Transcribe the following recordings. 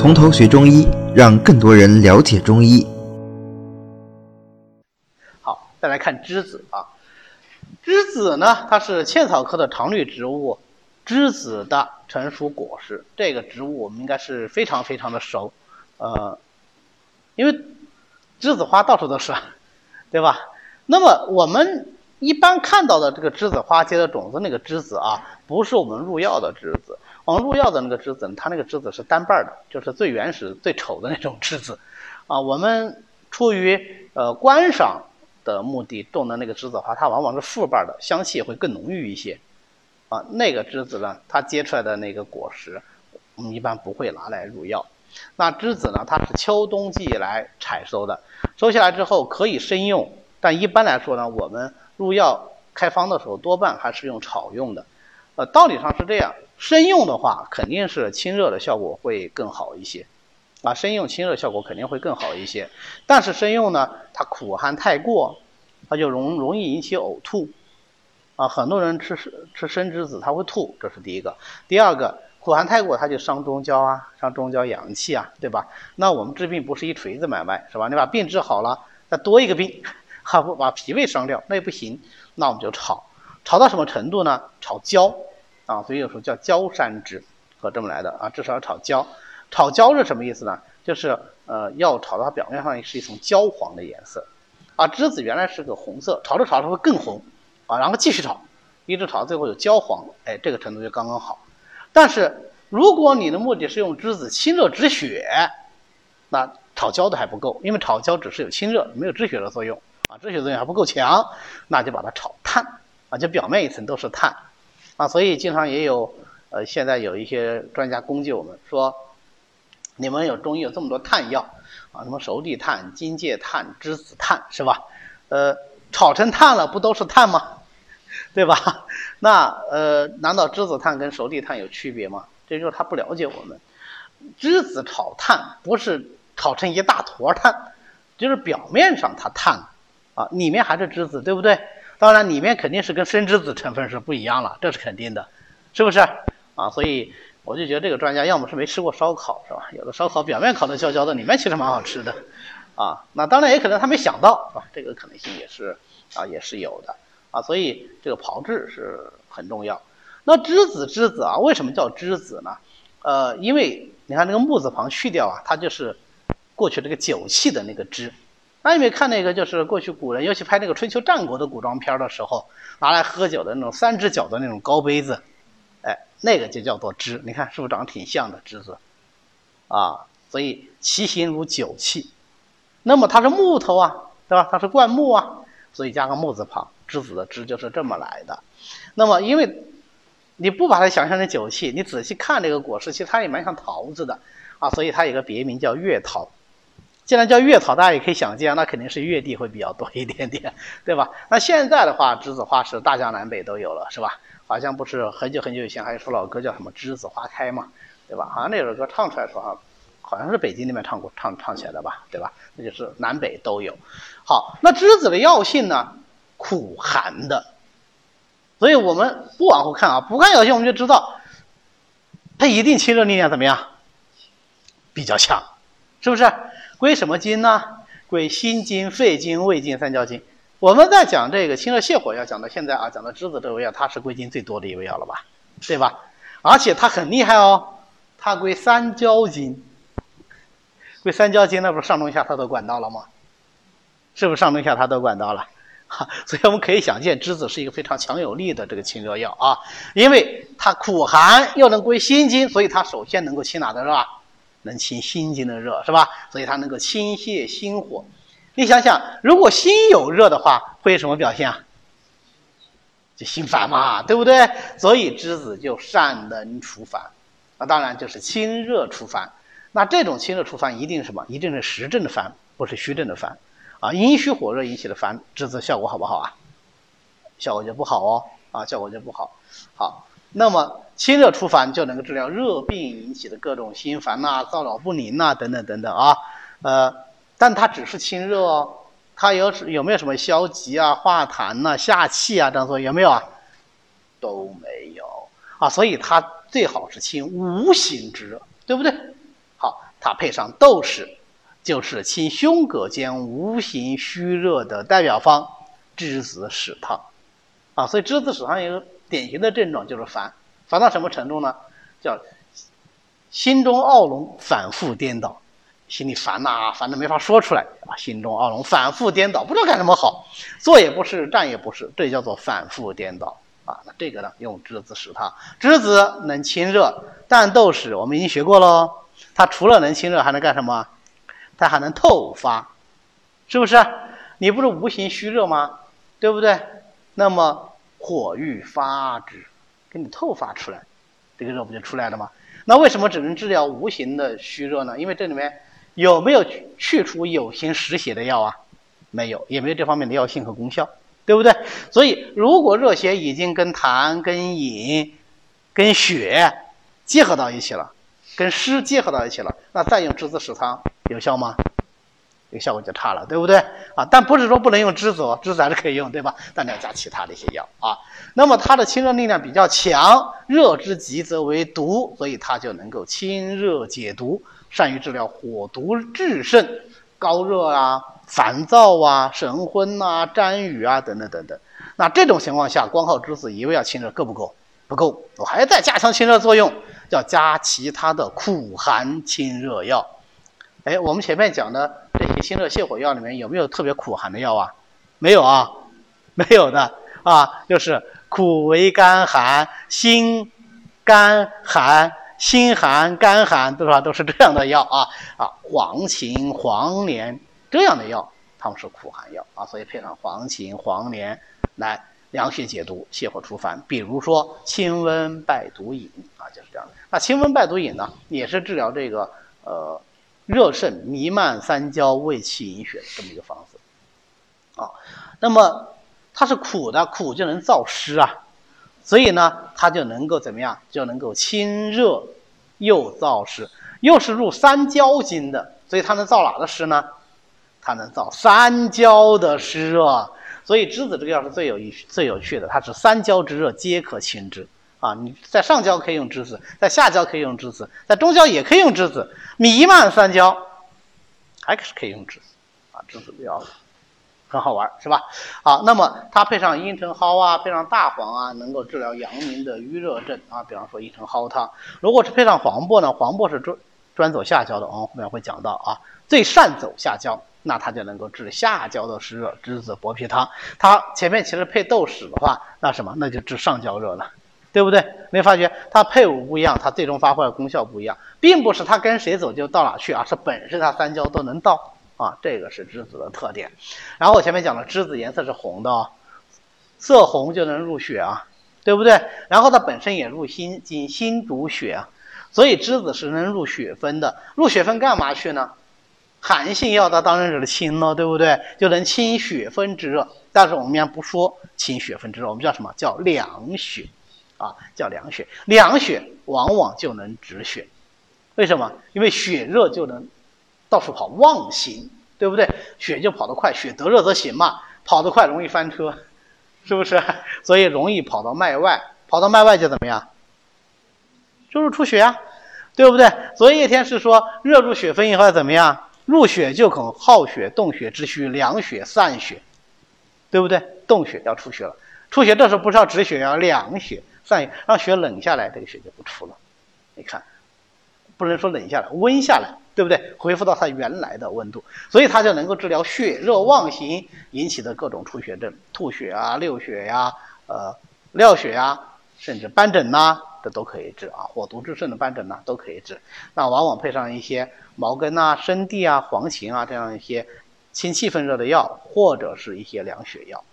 从头学中医，让更多人了解中医。好，再来看栀子啊，栀子呢，它是茜草科的常绿植物，栀子的成熟果实。这个植物我们应该是非常非常的熟，呃，因为栀子花到处都是，对吧？那么我们一般看到的这个栀子花结的种子那个栀子啊，不是我们入药的栀子。我们入药的那个栀子，它那个栀子是单瓣的，就是最原始、最丑的那种栀子。啊，我们出于呃观赏的目的种的那个栀子花，它往往是复瓣的，香气会更浓郁一些。啊，那个栀子呢，它结出来的那个果实，我们一般不会拿来入药。那栀子呢，它是秋冬季来采收的，收下来之后可以生用。但一般来说呢，我们入药开方的时候，多半还是用炒用的。呃，道理上是这样，生用的话肯定是清热的效果会更好一些，啊，生用清热效果肯定会更好一些。但是生用呢，它苦寒太过，它就容容易引起呕吐，啊，很多人吃吃生栀子他会吐，这是第一个。第二个，苦寒太过，它就伤中焦啊，伤中焦阳气啊，对吧？那我们治病不是一锤子买卖，是吧？你把病治好了，再多一个病。还 不把脾胃伤掉，那也不行。那我们就炒，炒到什么程度呢？炒焦啊，所以有时候叫焦山栀，和这么来的啊。至少要炒焦，炒焦是什么意思呢？就是呃，要炒到它表面上是一层焦黄的颜色。啊，栀子原来是个红色，炒着炒着会更红啊，然后继续炒，一直炒到最后有焦黄，哎，这个程度就刚刚好。但是如果你的目的是用栀子清热止血，那炒焦的还不够，因为炒焦只是有清热，没有止血的作用。啊，止血作用还不够强，那就把它炒炭啊，就表面一层都是炭啊，所以经常也有呃，现在有一些专家攻击我们说，你们有中医有这么多炭药啊，什么熟地炭、荆芥炭、栀子炭是吧？呃，炒成炭了不都是炭吗？对吧？那呃，难道栀子炭跟熟地炭有区别吗？这就是他不了解我们，栀子炒炭不是炒成一大坨炭，就是表面上它炭。啊，里面还是栀子，对不对？当然，里面肯定是跟生栀子成分是不一样了，这是肯定的，是不是？啊，所以我就觉得这个专家要么是没吃过烧烤，是吧？有的烧烤表面烤的焦焦的，里面其实蛮好吃的，啊，那当然也可能他没想到，啊，这个可能性也是啊，也是有的，啊，所以这个炮制是很重要。那栀子，栀子啊，为什么叫栀子呢？呃，因为你看那个木字旁去掉啊，它就是过去这个酒器的那个栀。那你没看那个，就是过去古人，尤其拍那个春秋战国的古装片的时候，拿来喝酒的那种三只脚的那种高杯子，哎，那个就叫做栀。你看是不是长得挺像的栀子？啊，所以其形如酒器。那么它是木头啊，对吧？它是灌木啊，所以加个木字旁，栀子的栀就是这么来的。那么因为你不把它想象成酒器，你仔细看这个果实，其实它也蛮像桃子的啊，所以它有个别名叫月桃。既然叫月桃，大家也可以想见，那肯定是月地会比较多一点点，对吧？那现在的话，栀子花是大江南北都有了，是吧？好像不是很久很久以前还有首老歌叫什么“栀子花开”嘛，对吧？好像那首歌唱出来说哈，好像是北京那边唱过唱唱起来的吧，对吧？那就是南北都有。好，那栀子的药性呢，苦寒的，所以我们不往后看啊，不看药性我们就知道，它一定清热力量怎么样？比较强，是不是？归什么经呢？归心经、肺经、胃经、三焦经。我们在讲这个清热泻火药，讲到现在啊，讲到栀子这味药，它是归经最多的一味药了吧？对吧？而且它很厉害哦，它归三焦经。归三焦经，那不是上中下它都管到了吗？是不是上中下它都管到了？哈，所以我们可以想见，栀子是一个非常强有力的这个清热药啊，因为它苦寒又能归心经，所以它首先能够清哪的热？能清心经的热是吧？所以它能够清泻心火。你想想，如果心有热的话，会有什么表现啊？就心烦嘛，对不对？所以栀子就善能除烦，那当然就是清热除烦。那这种清热除烦一定是什么？一定是实症的烦，不是虚症的烦啊。阴虚火热引起的烦，栀子效果好不好啊？效果就不好哦，啊，效果就不好。好。那么清热除烦就能够治疗热病引起的各种心烦呐、躁扰不宁呐等等等等啊，呃，但它只是清热哦，它有有没有什么消积啊、化痰呐、下气啊这样做有没有啊？都没有啊，所以它最好是清无形之热，对不对？好，它配上豆豉，就是清胸膈间无形虚热的代表方——栀子豉汤。啊，所以栀子豉汤有个典型的症状就是烦，烦到什么程度呢？叫心中懊龙，反复颠倒。心里烦呐，烦的没法说出来啊！心中懊龙，反复颠倒，不知道干什么好，坐也不是，站也不是，这叫做反复颠倒啊！那这个呢，用栀子使它，栀子能清热，但豆豉我们已经学过喽，它除了能清热，还能干什么？它还能透发，是不是？你不是无形虚热吗？对不对？那么火欲发之，给你透发出来，这个热不就出来了吗？那为什么只能治疗无形的虚热呢？因为这里面。有没有去除有形实血的药啊？没有，也没有这方面的药性和功效，对不对？所以，如果热邪已经跟痰、跟饮、跟血结合到一起了，跟湿结合到一起了，那再用栀子豉汤有效吗？这个效果就差了，对不对？啊，但不是说不能用栀子哦，栀子还是可以用，对吧？但你要加其他的一些药啊。那么它的清热力量比较强，热之极则为毒，所以它就能够清热解毒。善于治疗火毒炽盛、高热啊、烦躁啊、神昏啊、谵语啊等等等等。那这种情况下，光靠栀子一味药清热够不够？不够，我还要再加强清热作用，要加其他的苦寒清热药。哎，我们前面讲的这些清热泻火药里面有没有特别苦寒的药啊？没有啊，没有的啊，就是苦为甘寒，辛甘寒。心寒、肝寒，对吧？都是这样的药啊啊，黄芩、黄连这样的药，它们是苦寒药啊，所以配上黄芩、黄连来凉血解毒、泻火除烦。比如说清温败毒饮啊，就是这样的。那清温败毒饮呢，也是治疗这个呃热盛弥漫三焦胃气营血这么一个方子啊。那么它是苦的，苦就能燥湿啊。所以呢，它就能够怎么样？就能够清热又燥湿，又是入三焦经的，所以它能燥哪的湿呢？它能燥三焦的湿热。所以栀子这个药是最有意最有趣的，它是三焦之热皆可清之啊！你在上焦可以用栀子，在下焦可以用栀子，在中焦也可以用栀子，弥漫三焦还是可以用栀子啊！栀子的药。很好玩，是吧？好，那么它配上茵陈蒿啊，配上大黄啊，能够治疗阳明的郁热症啊。比方说茵陈蒿汤，如果是配上黄柏呢，黄柏是专专走下焦的，我们后面会讲到啊，最善走下焦，那它就能够治下焦的湿热。栀子薄皮汤，它前面其实配豆豉的话，那什么，那就治上焦热了，对不对？没发觉它配伍不一样，它最终发挥的功效不一样，并不是它跟谁走就到哪去啊，是本身它三焦都能到。啊，这个是栀子的特点。然后我前面讲了，栀子颜色是红的啊，色红就能入血啊，对不对？然后它本身也入心经，心主血啊，所以栀子是能入血分的。入血分干嘛去呢？寒性药它当然是清了，对不对？就能清血分之热。但是我们一般不说清血分之热，我们叫什么叫凉血啊？叫凉血。凉血往往就能止血，为什么？因为血热就能。到处跑，妄行，对不对？血就跑得快，血得热则行嘛，跑得快容易翻车，是不是？所以容易跑到脉外，跑到脉外就怎么样？就是出血啊，对不对？所以叶天士说，热入血分以后怎么样？入血就恐耗血、动血之虚，凉血散血，对不对？动血要出血了，出血这时候不是要止血，要凉血散血，让血冷下来，这个血就不出了。你看，不能说冷下来，温下来。对不对？恢复到它原来的温度，所以它就能够治疗血热妄行引起的各种出血症，吐血啊、流血呀、呃、尿血呀，甚至斑疹呐，这都可以治啊。火毒之盛的斑疹呐，都可以治。那往往配上一些毛根啊、生地啊、黄芩啊这样一些清气分热的药，或者是一些凉血药。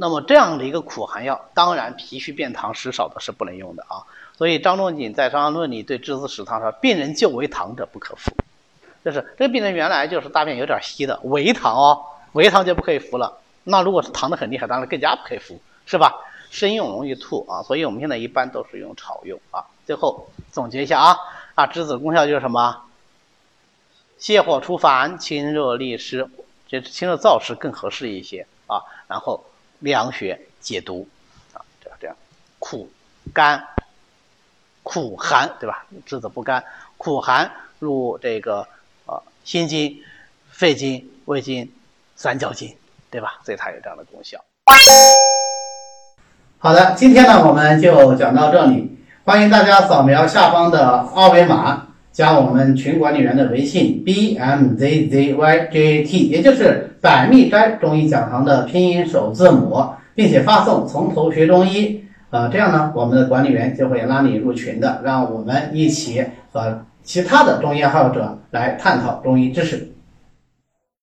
那么这样的一个苦寒药，当然脾虚便溏食少的是不能用的啊。所以张仲景在《伤寒论》里对栀子豉汤说：“病人就为糖者不可服。”就是这个病人原来就是大便有点稀的，为糖哦，为糖就不可以服了。那如果是糖的很厉害，当然更加不可以服，是吧？生用容易吐啊，所以我们现在一般都是用炒用啊。最后总结一下啊，啊，栀子功效就是什么？泻火除烦，清热利湿，这清热燥湿更合适一些啊。然后凉血解毒啊，这样这样，苦甘。苦寒，对吧？栀子不甘，苦寒入这个啊心经、肺经、胃经、三焦经，对吧？所以它有这样的功效。好的，今天呢我们就讲到这里，欢迎大家扫描下方的二维码，加我们群管理员的微信 b m z z y j a t，也就是百密斋中医讲堂的拼音首字母，并且发送“从头学中医”，呃，这样呢，我们的管理员就会拉你入群的，让我们一起和其他的中医爱好者来探讨中医知识。